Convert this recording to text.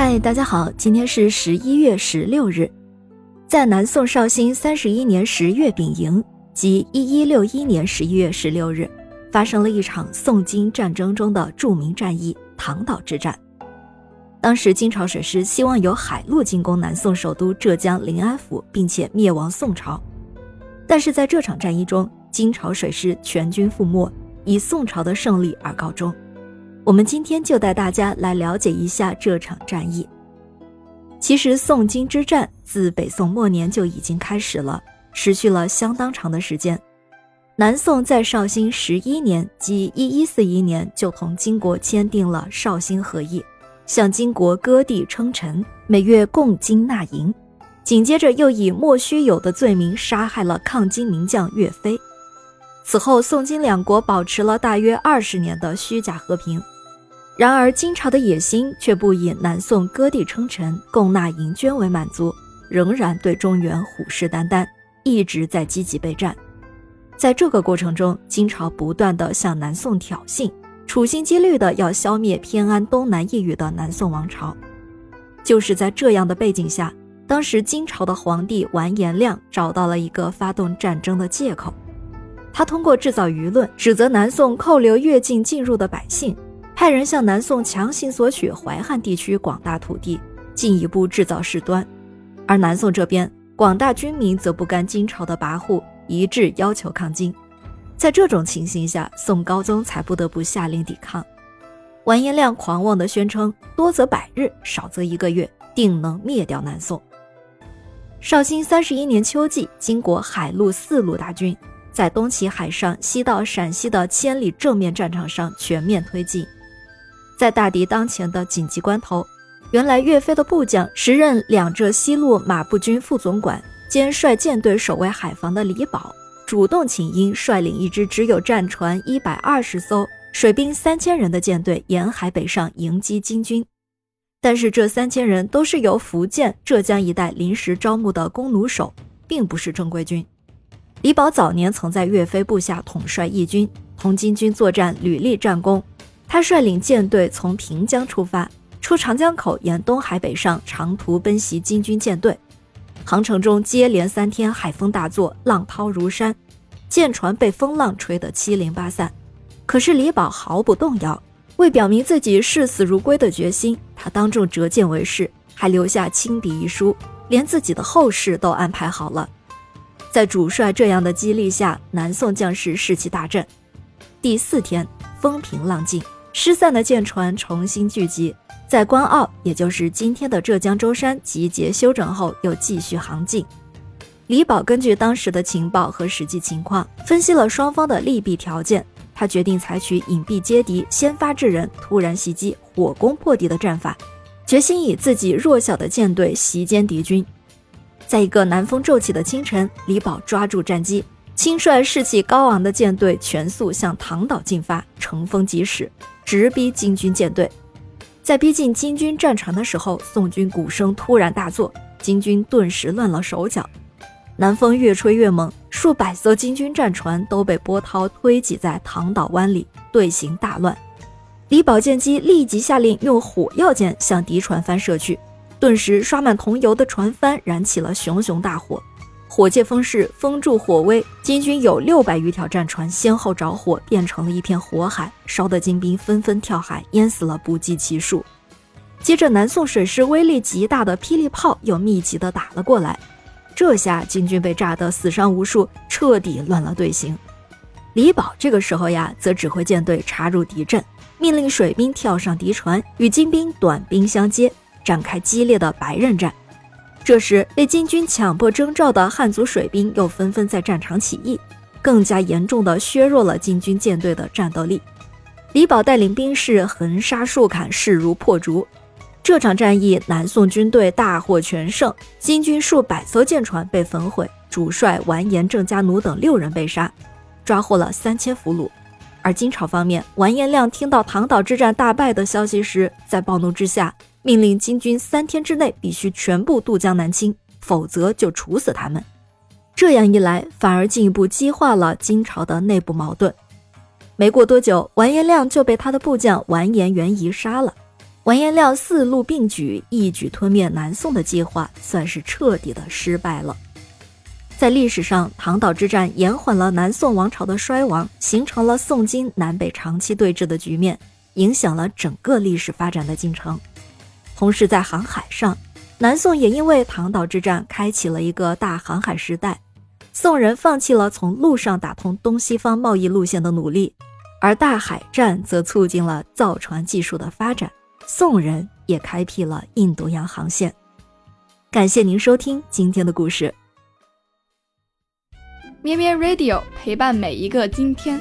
嗨，大家好，今天是十一月十六日，在南宋绍兴三十一年十月丙寅，即一一六一年十一月十六日，发生了一场宋金战争中的著名战役——唐岛之战。当时金朝水师希望由海路进攻南宋首都浙江临安府，并且灭亡宋朝，但是在这场战役中，金朝水师全军覆没，以宋朝的胜利而告终。我们今天就带大家来了解一下这场战役。其实，宋金之战自北宋末年就已经开始了，持续了相当长的时间。南宋在绍兴十一年，即一一四一年，就同金国签订了绍兴和议，向金国割地称臣，每月贡金纳银。紧接着，又以莫须有的罪名杀害了抗金名将岳飞。此后，宋金两国保持了大约二十年的虚假和平。然而，金朝的野心却不以南宋割地称臣、供纳银绢为满足，仍然对中原虎视眈眈，一直在积极备战。在这个过程中，金朝不断地向南宋挑衅，处心积虑地要消灭偏安东南一隅的南宋王朝。就是在这样的背景下，当时金朝的皇帝完颜亮找到了一个发动战争的借口，他通过制造舆论，指责南宋扣留越境进入的百姓。派人向南宋强行索取淮汉地区广大土地，进一步制造事端；而南宋这边广大军民则不甘金朝的跋扈，一致要求抗金。在这种情形下，宋高宗才不得不下令抵抗。完颜亮狂妄地宣称：“多则百日，少则一个月，定能灭掉南宋。”绍兴三十一年秋季，金国海陆四路大军在东起海上，西到陕西的千里正面战场上全面推进。在大敌当前的紧急关头，原来岳飞的部将、时任两浙西路马步军副总管兼率舰队守卫海防的李宝，主动请缨，率领一支只有战船一百二十艘、水兵三千人的舰队沿海北上迎击金军。但是这三千人都是由福建、浙江一带临时招募的弓弩手，并不是正规军。李宝早年曾在岳飞部下统帅义军，同金军作战屡立战功。他率领舰队从平江出发，出长江口，沿东海北上，长途奔袭金军舰队。航程中接连三天海风大作，浪涛如山，舰船被风浪吹得七零八散。可是李宝毫不动摇，为表明自己视死如归的决心，他当众折剑为誓，还留下亲笔遗书，连自己的后事都安排好了。在主帅这样的激励下，南宋将士士气大振。第四天，风平浪静。失散的舰船重新聚集，在关澳，也就是今天的浙江舟山集结休整后，又继续航进。李宝根据当时的情报和实际情况，分析了双方的利弊条件，他决定采取隐蔽接敌、先发制人、突然袭击、火攻破敌的战法，决心以自己弱小的舰队袭歼敌军。在一个南风骤起的清晨，李宝抓住战机。亲率士气高昂的舰队全速向唐岛进发，乘风疾驶，直逼金军舰队。在逼近金军战船的时候，宋军鼓声突然大作，金军顿时乱了手脚。南风越吹越猛，数百艘金军战船都被波涛推挤在唐岛湾里，队形大乱。李宝舰机立即下令用火药箭向敌船帆射去，顿时刷满桐油的船帆燃起了熊熊大火。火借风势，风助火威，金军有六百余条战船先后着火，变成了一片火海，烧得金兵纷纷跳海，淹死了不计其数。接着，南宋水师威力极大的霹雳炮又密集地打了过来，这下金军被炸得死伤无数，彻底乱了队形。李宝这个时候呀，则指挥舰队插入敌阵，命令水兵跳上敌船，与金兵短兵相接，展开激烈的白刃战。这时，被金军强迫征召的汉族水兵又纷纷在战场起义，更加严重的削弱了金军舰队的战斗力。李宝带领兵士横杀竖砍，势如破竹。这场战役，南宋军队大获全胜，金军数百艘舰船被焚毁，主帅完颜郑家奴等六人被杀，抓获了三千俘虏。而金朝方面，完颜亮听到唐岛之战大败的消息时，在暴怒之下。命令金军三天之内必须全部渡江南侵，否则就处死他们。这样一来，反而进一步激化了金朝的内部矛盾。没过多久，完颜亮就被他的部将完颜元仪杀了。完颜亮四路并举，一举吞灭南宋的计划算是彻底的失败了。在历史上，唐岛之战延缓了南宋王朝的衰亡，形成了宋金南北长期对峙的局面，影响了整个历史发展的进程。同时，在航海上，南宋也因为唐岛之战开启了一个大航海时代，宋人放弃了从陆上打通东西方贸易路线的努力，而大海战则促进了造船技术的发展。宋人也开辟了印度洋航线。感谢您收听今天的故事。咩咩 Radio 陪伴每一个今天。